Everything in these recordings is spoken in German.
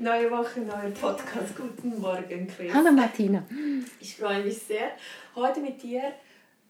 Neue Woche, neuer Podcast. Guten Morgen, Chris. Hallo Martina. Ich freue mich sehr, heute mit dir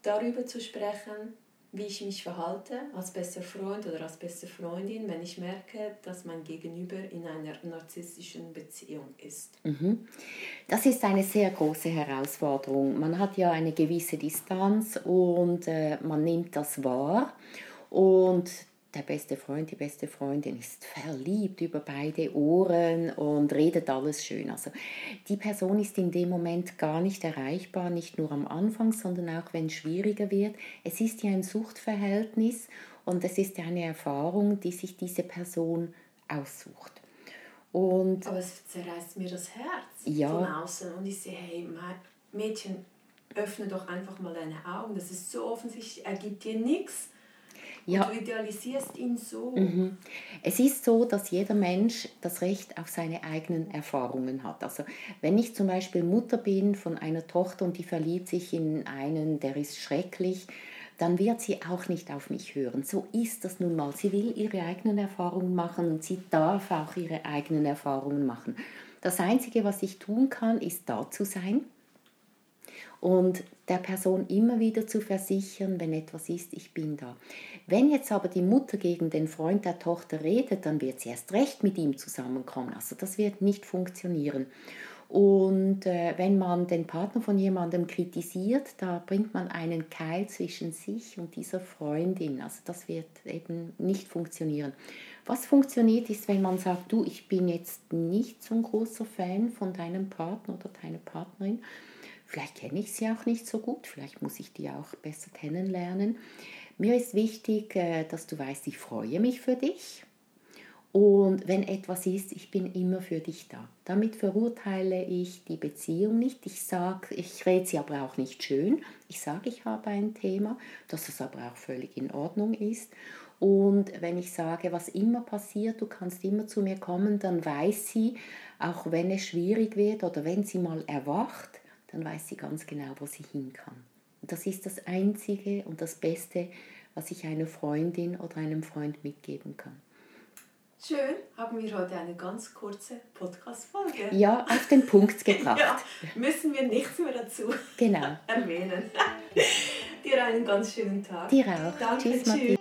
darüber zu sprechen, wie ich mich verhalte als bester Freund oder als beste Freundin, wenn ich merke, dass mein Gegenüber in einer narzisstischen Beziehung ist. Mhm. Das ist eine sehr große Herausforderung. Man hat ja eine gewisse Distanz und äh, man nimmt das wahr. Und der beste Freund, die beste Freundin ist verliebt über beide Ohren und redet alles schön. Also die Person ist in dem Moment gar nicht erreichbar, nicht nur am Anfang, sondern auch wenn es schwieriger wird. Es ist ja ein Suchtverhältnis und es ist ja eine Erfahrung, die sich diese Person aussucht. Und Aber es zerreißt mir das Herz ja. von außen und ich sehe, hey, Mädchen, öffne doch einfach mal deine Augen. Das ist so offensichtlich, er gibt dir nichts ja. du idealisierst ihn so. Mhm. Es ist so, dass jeder Mensch das Recht auf seine eigenen Erfahrungen hat. Also wenn ich zum Beispiel Mutter bin von einer Tochter und die verliebt sich in einen, der ist schrecklich, dann wird sie auch nicht auf mich hören. So ist das nun mal. Sie will ihre eigenen Erfahrungen machen und sie darf auch ihre eigenen Erfahrungen machen. Das Einzige, was ich tun kann, ist da zu sein und der Person immer wieder zu versichern, wenn etwas ist, ich bin da. Wenn jetzt aber die Mutter gegen den Freund der Tochter redet, dann wird sie erst recht mit ihm zusammenkommen. Also das wird nicht funktionieren. Und äh, wenn man den Partner von jemandem kritisiert, da bringt man einen Keil zwischen sich und dieser Freundin. Also das wird eben nicht funktionieren. Was funktioniert ist, wenn man sagt, du, ich bin jetzt nicht so ein großer Fan von deinem Partner oder deiner Partnerin Vielleicht kenne ich sie auch nicht so gut, vielleicht muss ich die auch besser kennenlernen. Mir ist wichtig, äh, dass du weißt, ich freue mich für dich. Und wenn etwas ist, ich bin immer für dich da. Damit verurteile ich die Beziehung nicht. Ich sage, ich rede sie aber auch nicht schön. Ich sage, ich habe ein Thema, dass es aber auch völlig in Ordnung ist. Und wenn ich sage, was immer passiert, du kannst immer zu mir kommen, dann weiß sie, auch wenn es schwierig wird oder wenn sie mal erwacht, dann weiß sie ganz genau, wo sie hin kann. Und das ist das Einzige und das Beste, was ich einer Freundin oder einem Freund mitgeben kann. Schön, haben wir heute eine ganz kurze Podcast-Folge. Ja, auf den Punkt gebracht. ja, müssen wir nichts mehr dazu genau. erwähnen. Dir einen ganz schönen Tag. Dir auch. Danke, tschüss. tschüss.